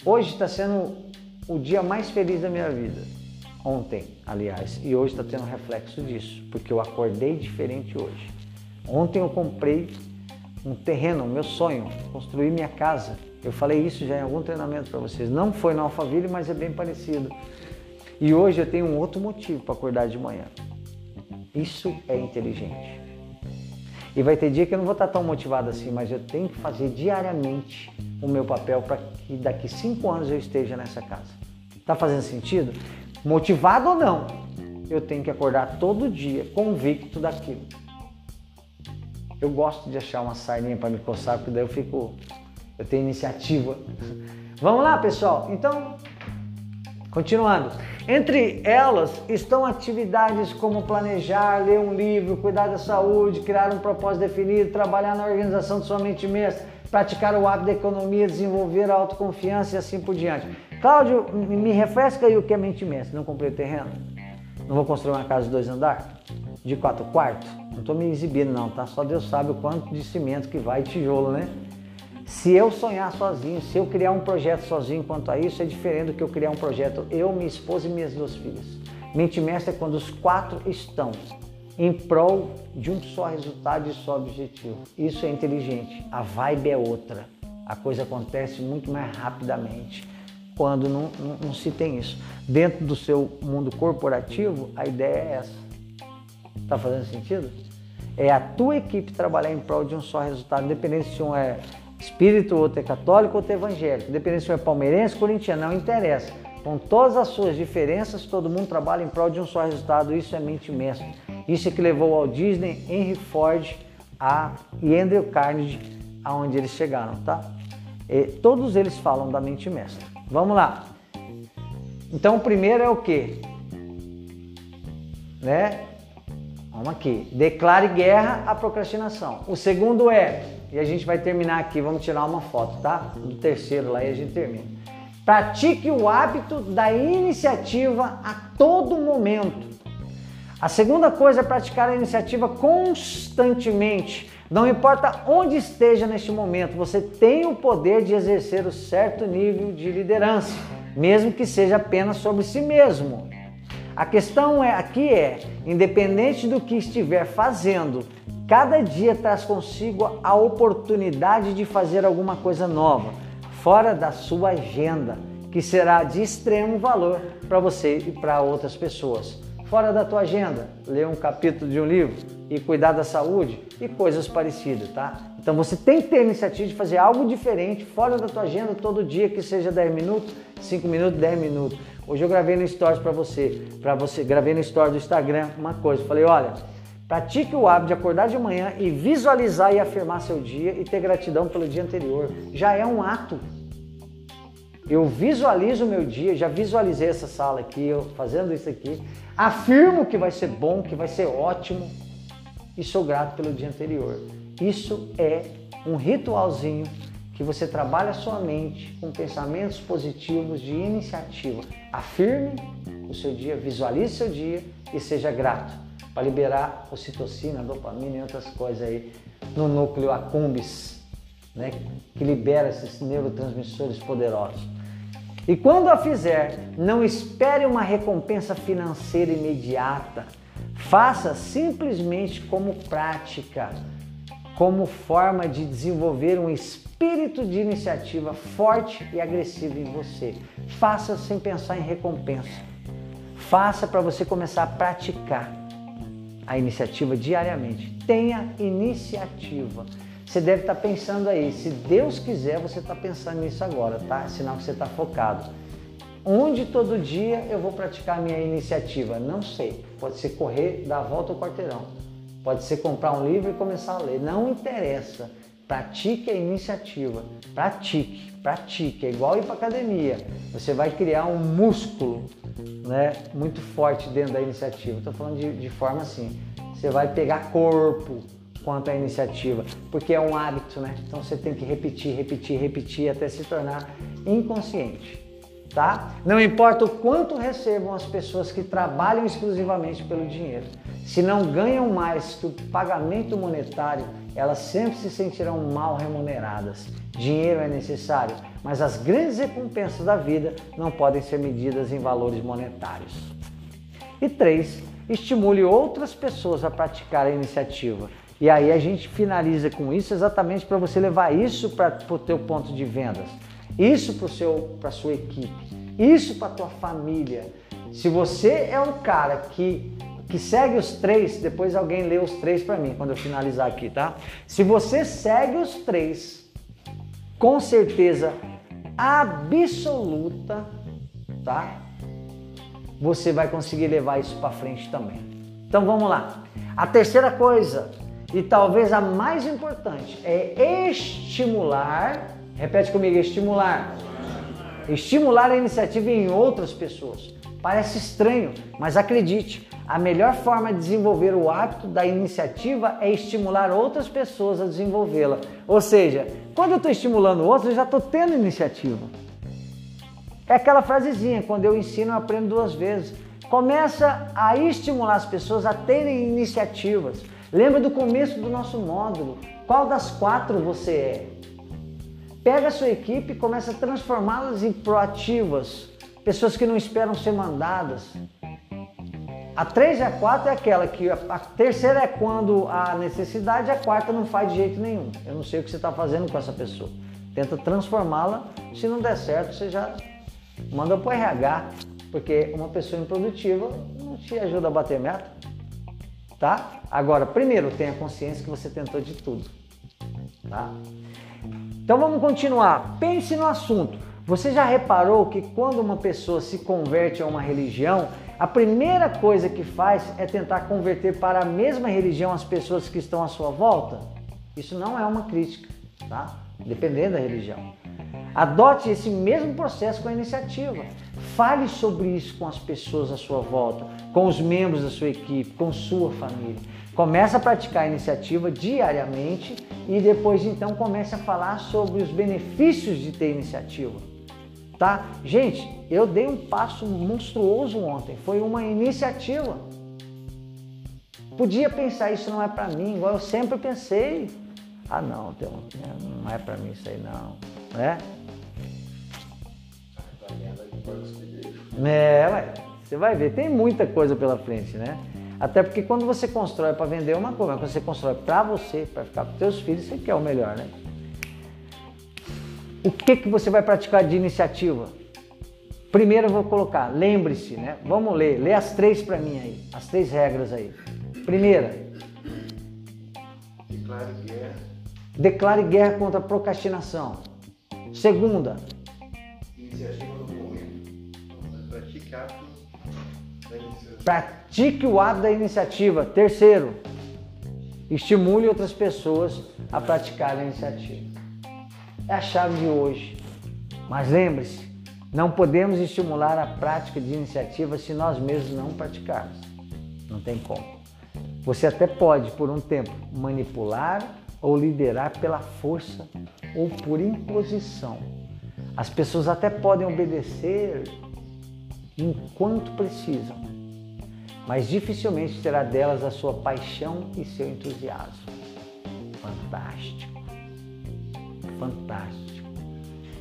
Hoje está sendo o dia mais feliz da minha vida. Ontem, aliás, e hoje está tendo reflexo disso, porque eu acordei diferente hoje. Ontem eu comprei um terreno, meu sonho, construir minha casa. Eu falei isso já em algum treinamento para vocês. Não foi no Alphaville, mas é bem parecido. E hoje eu tenho um outro motivo para acordar de manhã. Isso é inteligente. E vai ter dia que eu não vou estar tão motivado assim, mas eu tenho que fazer diariamente o meu papel para que daqui cinco anos eu esteja nessa casa. Tá fazendo sentido? Motivado ou não, eu tenho que acordar todo dia convicto daquilo. Eu gosto de achar uma sardinha para me coçar, porque daí eu fico, eu tenho iniciativa. Vamos lá, pessoal. Então, continuando. Entre elas estão atividades como planejar, ler um livro, cuidar da saúde, criar um propósito definido, trabalhar na organização de sua mente mestra, praticar o hábito da economia, desenvolver a autoconfiança e assim por diante. Cláudio, me refresca aí o que é mente mestra. Não comprei o terreno? Não vou construir uma casa de dois andares? De quatro quartos? Não estou me exibindo não, tá? Só Deus sabe o quanto de cimento que vai tijolo, né? Se eu sonhar sozinho, se eu criar um projeto sozinho quanto a isso, é diferente do que eu criar um projeto eu, minha esposa e minhas duas filhas. Mente mestra é quando os quatro estão em prol de um só resultado e só objetivo. Isso é inteligente. A vibe é outra. A coisa acontece muito mais rapidamente quando não, não, não se tem isso. Dentro do seu mundo corporativo, a ideia é essa. Está fazendo sentido? É a tua equipe trabalhar em prol de um só resultado, independente se um é espírito, outro é católico, outro é evangélico, independente se um é palmeirense, corintiano, não interessa. Com todas as suas diferenças, todo mundo trabalha em prol de um só resultado. Isso é mente mestra. Isso é que levou ao Disney, Henry Ford a, e Andrew Carnegie aonde eles chegaram, tá? E todos eles falam da mente mestra. Vamos lá. Então, o primeiro é o que? Né? Vamos aqui. Declare guerra à procrastinação. O segundo é, e a gente vai terminar aqui, vamos tirar uma foto, tá? Do terceiro lá e a gente termina. Pratique o hábito da iniciativa a todo momento. A segunda coisa é praticar a iniciativa constantemente. Não importa onde esteja neste momento, você tem o poder de exercer o certo nível de liderança, mesmo que seja apenas sobre si mesmo. A questão é, aqui é, independente do que estiver fazendo, cada dia traz consigo a oportunidade de fazer alguma coisa nova, fora da sua agenda, que será de extremo valor para você e para outras pessoas fora da tua agenda, ler um capítulo de um livro e cuidar da saúde e coisas parecidas, tá? Então você tem que ter a iniciativa de fazer algo diferente fora da tua agenda todo dia, que seja 10 minutos, 5 minutos, 10 minutos. Hoje eu gravei no Stories para você, para você, gravei no Stories do Instagram uma coisa, falei, olha, pratique o hábito de acordar de manhã e visualizar e afirmar seu dia e ter gratidão pelo dia anterior. Já é um ato eu visualizo o meu dia, já visualizei essa sala aqui, eu fazendo isso aqui, afirmo que vai ser bom, que vai ser ótimo e sou grato pelo dia anterior. Isso é um ritualzinho que você trabalha a sua mente com pensamentos positivos de iniciativa. Afirme o seu dia, visualize seu dia e seja grato para liberar ocitocina, dopamina e outras coisas aí no núcleo accumbens né, que libera esses neurotransmissores poderosos. E quando a fizer, não espere uma recompensa financeira imediata. Faça simplesmente como prática, como forma de desenvolver um espírito de iniciativa forte e agressivo em você. Faça sem pensar em recompensa. Faça para você começar a praticar a iniciativa diariamente. Tenha iniciativa. Você deve estar pensando aí, se Deus quiser, você está pensando nisso agora, tá? Sinal que você está focado. Onde todo dia eu vou praticar minha iniciativa? Não sei. Pode ser correr, dar a volta ao quarteirão. Pode ser comprar um livro e começar a ler. Não interessa. Pratique a iniciativa. Pratique, pratique. É igual ir para academia. Você vai criar um músculo né, muito forte dentro da iniciativa. Estou falando de, de forma assim. Você vai pegar corpo, quanto à iniciativa, porque é um hábito, né? Então você tem que repetir, repetir, repetir até se tornar inconsciente, tá? Não importa o quanto recebam as pessoas que trabalham exclusivamente pelo dinheiro, se não ganham mais que o pagamento monetário, elas sempre se sentirão mal remuneradas. Dinheiro é necessário, mas as grandes recompensas da vida não podem ser medidas em valores monetários. E três, estimule outras pessoas a praticar a iniciativa. E aí a gente finaliza com isso exatamente para você levar isso para o teu ponto de vendas, isso para a sua equipe, isso para a tua família. Se você é um cara que, que segue os três, depois alguém lê os três para mim quando eu finalizar aqui, tá? Se você segue os três, com certeza absoluta, tá? Você vai conseguir levar isso para frente também. Então vamos lá. A terceira coisa e talvez a mais importante é estimular, repete comigo, estimular. Estimular a iniciativa em outras pessoas. Parece estranho, mas acredite, a melhor forma de desenvolver o hábito da iniciativa é estimular outras pessoas a desenvolvê-la. Ou seja, quando eu estou estimulando outros, eu já estou tendo iniciativa. É aquela frasezinha, quando eu ensino, eu aprendo duas vezes. Começa a estimular as pessoas a terem iniciativas. Lembra do começo do nosso módulo? Qual das quatro você é? Pega a sua equipe e começa a transformá-las em proativas, pessoas que não esperam ser mandadas. A três e a quatro é aquela que a terceira é quando há necessidade, a quarta não faz de jeito nenhum. Eu não sei o que você está fazendo com essa pessoa. Tenta transformá-la. Se não der certo, você já manda para o RH, porque uma pessoa improdutiva não te ajuda a bater meta. Tá? Agora, primeiro, tenha consciência que você tentou de tudo. Tá? Então vamos continuar. Pense no assunto. Você já reparou que quando uma pessoa se converte a uma religião, a primeira coisa que faz é tentar converter para a mesma religião as pessoas que estão à sua volta? Isso não é uma crítica, tá? Dependendo da religião. Adote esse mesmo processo com a iniciativa. Fale sobre isso com as pessoas à sua volta, com os membros da sua equipe, com sua família. Comece a praticar a iniciativa diariamente e depois então comece a falar sobre os benefícios de ter iniciativa tá? Gente, eu dei um passo monstruoso ontem, foi uma iniciativa. Podia pensar isso não é para mim, igual eu sempre pensei. Ah, não, não é para mim isso aí não, né? É, ué, você vai ver, tem muita coisa pela frente, né? Até porque quando você constrói para vender uma coisa, quando você constrói para você, para ficar para seus filhos, você quer o melhor, né? O que, que você vai praticar de iniciativa? Primeiro eu vou colocar, lembre-se, né? Vamos ler, lê as três para mim aí, as três regras aí. Primeira,
Declare guerra.
declare guerra contra a procrastinação. Segunda,
Iniciativa do momento.
Pratique ato da iniciativa.
pratique o ato da iniciativa. Terceiro, estimule outras pessoas a praticar a iniciativa. É a chave de hoje. Mas lembre-se, não podemos estimular a prática de iniciativa se nós mesmos não praticarmos. Não tem como. Você até pode, por um tempo, manipular ou liderar pela força ou por imposição. As pessoas até podem obedecer enquanto precisam, mas dificilmente terá delas a sua paixão e seu entusiasmo. Fantástico fantástico.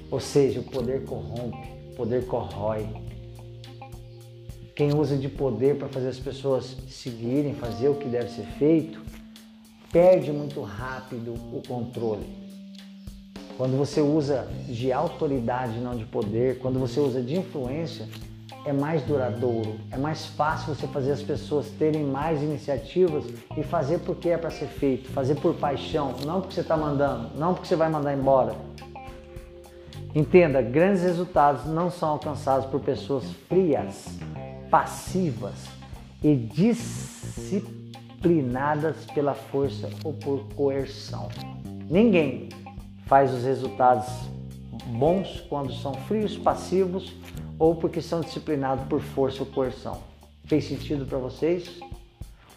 Ou seja, o poder corrompe, o poder corrói. Quem usa de poder para fazer as pessoas seguirem, fazer o que deve ser feito, perde muito rápido o controle. Quando você usa de autoridade, não de poder, quando você usa de influência, é mais duradouro, é mais fácil você fazer as pessoas terem mais iniciativas e fazer porque é para ser feito, fazer por paixão, não porque você está mandando, não porque você vai mandar embora. Entenda, grandes resultados não são alcançados por pessoas frias, passivas e disciplinadas pela força ou por coerção. Ninguém faz os resultados bons quando são frios, passivos ou porque são disciplinados por força ou coerção. Fez sentido para vocês?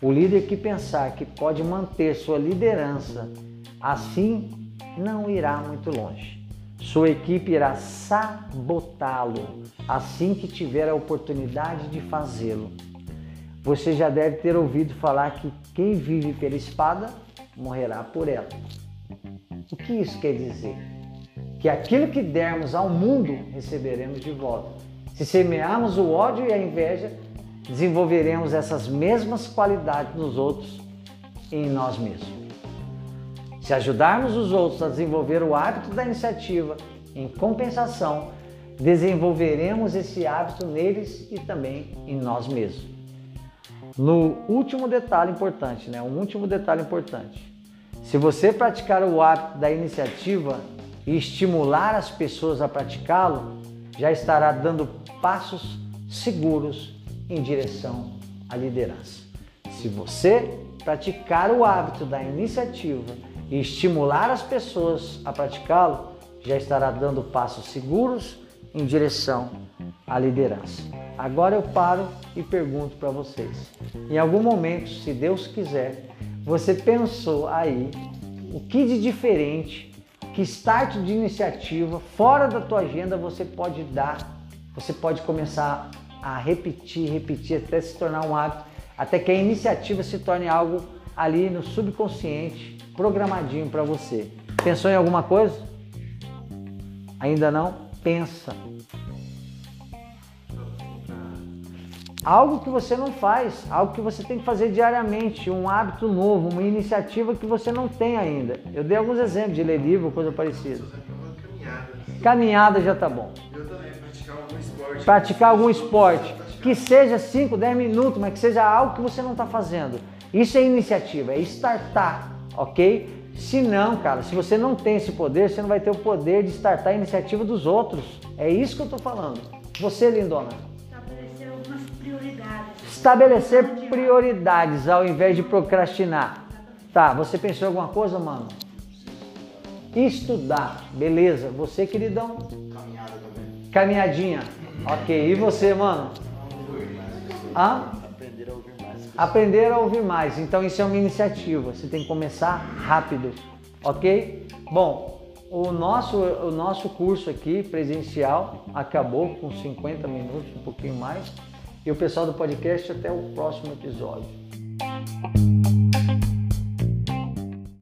O líder que pensar que pode manter sua liderança assim não irá muito longe. Sua equipe irá sabotá-lo assim que tiver a oportunidade de fazê-lo. Você já deve ter ouvido falar que quem vive pela espada morrerá por ela. O que isso quer dizer? Que aquilo que dermos ao mundo receberemos de volta. Se semearmos o ódio e a inveja, desenvolveremos essas mesmas qualidades nos outros e em nós mesmos. Se ajudarmos os outros a desenvolver o hábito da iniciativa, em compensação, desenvolveremos esse hábito neles e também em nós mesmos. No último detalhe importante, né? Um último detalhe importante. Se você praticar o hábito da iniciativa e estimular as pessoas a praticá-lo, já estará dando passos seguros em direção à liderança. Se você praticar o hábito da iniciativa e estimular as pessoas a praticá-lo, já estará dando passos seguros em direção à liderança. Agora eu paro e pergunto para vocês: em algum momento, se Deus quiser, você pensou aí o que de diferente que start de iniciativa fora da tua agenda você pode dar, você pode começar a repetir, repetir até se tornar um hábito, até que a iniciativa se torne algo ali no subconsciente, programadinho para você. Pensou em alguma coisa? Ainda não? Pensa. Algo que você não faz, algo que você tem que fazer diariamente, um hábito novo, uma iniciativa que você não tem ainda. Eu dei alguns exemplos de ler livro, coisa parecida.
É manter
Caminhada já tá bom.
Eu também, praticar algum esporte.
Praticar algum esporte. Que seja 5, 10 minutos, mas que seja algo que você não está fazendo. Isso é iniciativa, é startar, ok? Se não, cara, se você não tem esse poder, você não vai ter o poder de startar a iniciativa dos outros. É isso que eu tô falando. Você, lindona. Estabelecer prioridades. Ao invés de procrastinar. Tá, você pensou em alguma coisa, mano? Estudar, beleza. Você, queridão?
Caminhada também.
Caminhadinha. Ok. E você, mano? Hã?
Aprender a ouvir mais.
Aprender a ouvir mais. Então isso é uma iniciativa. Você tem que começar rápido, ok? Bom, o nosso, o nosso curso aqui presencial acabou com 50 minutos, um pouquinho mais. E o pessoal do podcast, até o próximo episódio.